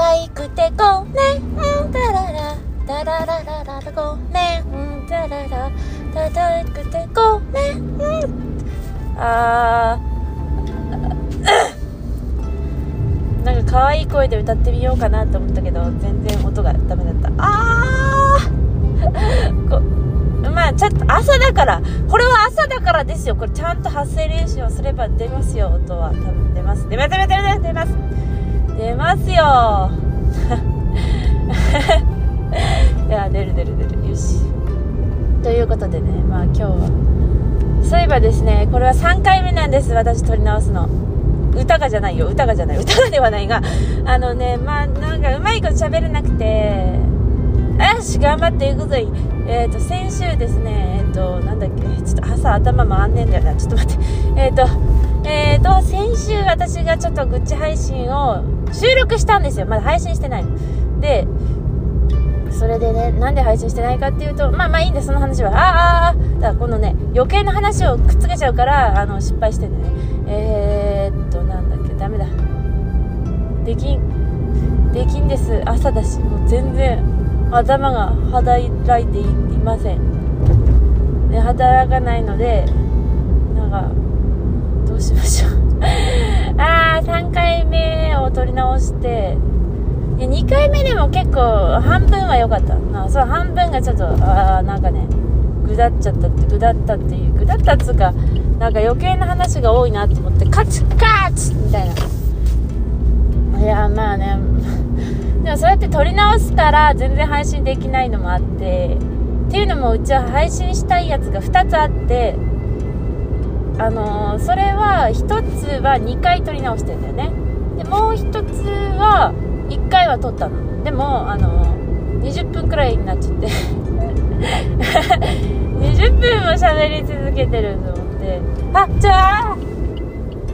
愛くてごめんだららだらららららごめんだららだらくてごめんあーなんか可愛い声で歌ってみようかなと思ったけど全然音がダメだったあーこまあちょっと朝だからこれは朝だからですよこれちゃんと発声練習をすれば出ますよ音は多分出ます出ます出ます出ます出ます出ますよ。いや出る出る出る。よし。ということでねまあ今日はそういえばですねこれは3回目なんです私撮り直すの。歌がじゃないよ。歌がじゃない。歌がではないがあのねまあなんかうまいこと喋れなくてよし頑張っていくぞいえっ、ー、と先週ですねえっ、ー、となんだっけちょっと朝頭回んねえんだよな。ちょっと待って。えっ、ー、とえっ、と先週私がちょっと愚痴配信を収録したんですよまだ配信してないのでそれでね、なんで配信してないかっていうと、まあまあいいんだ、その話は。ああああ、だからこのね、余計な話をくっつけちゃうから、あの、失敗してんだね。えー、っと、なんだっけ、ダメだ。できん、できんです。朝だし、もう全然、頭が働いていません。で、働かないので、なんか、どうしましょう。して、で2回目でも結構半分は良かった。あそう半分がちょっとああなんかねぐだっちゃったってぐだったっていうぐだったっつうかなんか余計な話が多いなと思ってカチカチみたいな。いやまあね。でもそうやって撮り直したら全然配信できないのもあってっていうのもうちは配信したいやつが2つあってあのー、それは1つは2回撮り直してんだよね。もう1つは1回は撮ったの。でもあの20分くらいになっちゃって。20分も喋り続けてると思って。あっじゃあ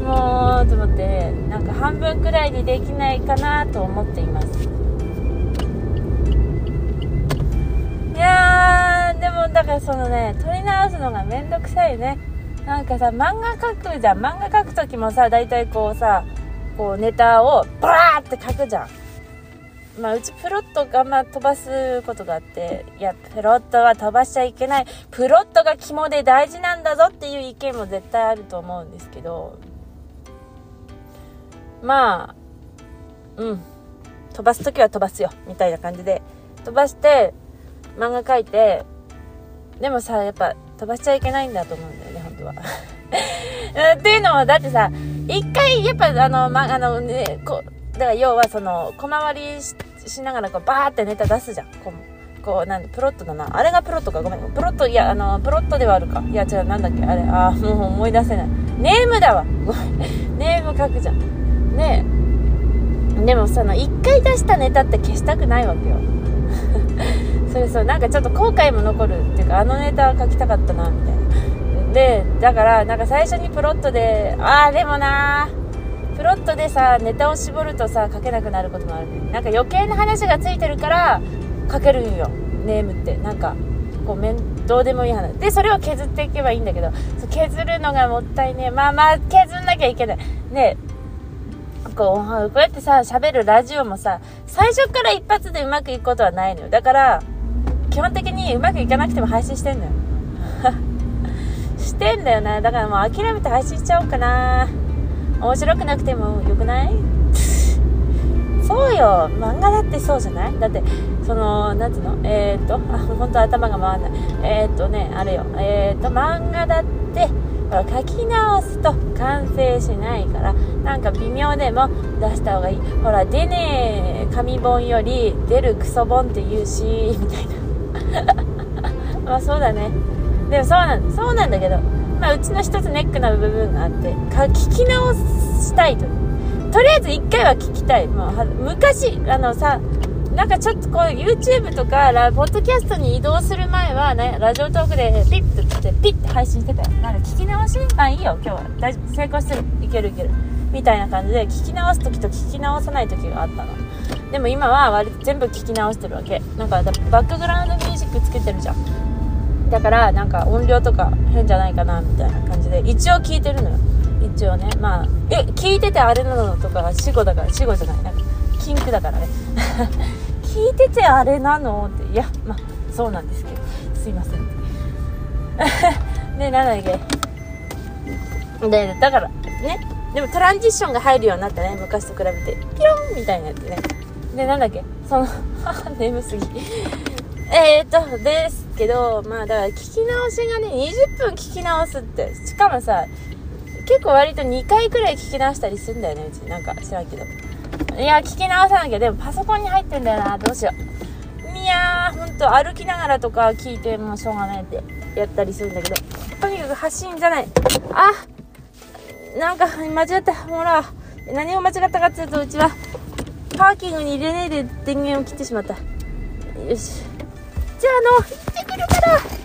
もうと思ってなんか半分くらいにできないかなと思っています。いやーでもだからそのね撮り直すのがめんどくさいね。なんかさ漫画描くじゃん。漫画描く時もさ大体こうさこうネタをバーって書くじゃんまあ、うちプロットがまあ飛ばすことがあって、いや、プロットは飛ばしちゃいけない。プロットが肝で大事なんだぞっていう意見も絶対あると思うんですけど、まあ、うん。飛ばすときは飛ばすよ。みたいな感じで。飛ばして、漫画描いて、でもさ、やっぱ飛ばしちゃいけないんだと思うんだよね、本当は。っていうのは、だってさ、一回、やっぱあの、ま、あのね、こう、だから要はその小回りしながらこうバーってネタ出すじゃん。こうこうなんプロットだな。あれがプロットか。ごめん。プロットいやあのプロットではあるか。いや違うなんだっけ。あれあもう思い出せない。ネームだわ。ごめんネーム書くじゃん。ねえ。でもその1回出したネタって消したくないわけよ。それそうなんかちょっと後悔も残るっていうかあのネタ書きたかったなみたいな。でだからなんか最初にプロットでああでもなプロットでさネタを絞るとさ書けなくなることもあるなんか余計な話がついてるから書けるんよ。ネームって。なんかこう面どうでもいい話。でそれを削っていけばいいんだけど削るのがもったいねまあまあ削んなきゃいけない。でこうこうやってさ喋るラジオもさ最初から一発でうまくいくことはないのよ。だから基本的にうまくいかなくても配信してんのよ。してんだよなだからもう諦めて配信しちゃおうかな。面白くなくてもよくない？そうよ。漫画だってそうじゃない？だってそのなんつうの？えー、っとあ本当頭が回んない。えー、っとねあれよ。えー、っと漫画だって書き直すと完成しないからなんか微妙でも出した方がいい。ほらでねえ紙本より出るクソ本って言うしみたいな。まあそうだね。でもそうなんそうなんだけどまあ、うちの一つネックな部分があってか聞き直したいと。とりあえず1回は聞きたい。もう昔あのさなんかちょっとこう YouTube とかラポッドキャストに移動する前は、ね、ラジオトークでピッとってピッて配信してたよ。なんか聞き直し？あいいよ今日は。大丈夫。成功する。いけるいける。みたいな感じで聞き直す時と聞き直さない時があったの。でも今は割と全部聞き直してるわけ。なんかバックグラウンドミュージックつけてるじゃん。だからなんか音量とか変じゃないかなみたいな感じで一応聞いてるのよ。一応ね。まあえ聞いててあれなのとか死後だから死後じゃない。なんか禁句だからね。聞いててあれなのっていやまあそうなんですけど。すいません。でなんだっけでだからね。でもトランジッションが入るようになったね。昔と比べて。ピロンみたいなやつね。でなんだっけ。その 眠すぎ。えー、っとです。けどまあだから聞き直しがね20分聞き直すって。しかもさ結構割と2回くらい聞き直したりするんだよねうち。なんか知らんけど。いや聞き直さなきゃ。でもパソコンに入ってんだよな。どうしよう。いやーほんと歩きながらとか聞いてもしょうがないってやったりするんだけど。とにかく発信じゃない。あなんか間違ったほら何を間違ったかっていうとうちはパーキングに入れないで電源を切ってしまった。よし。じゃああの行ってくるから。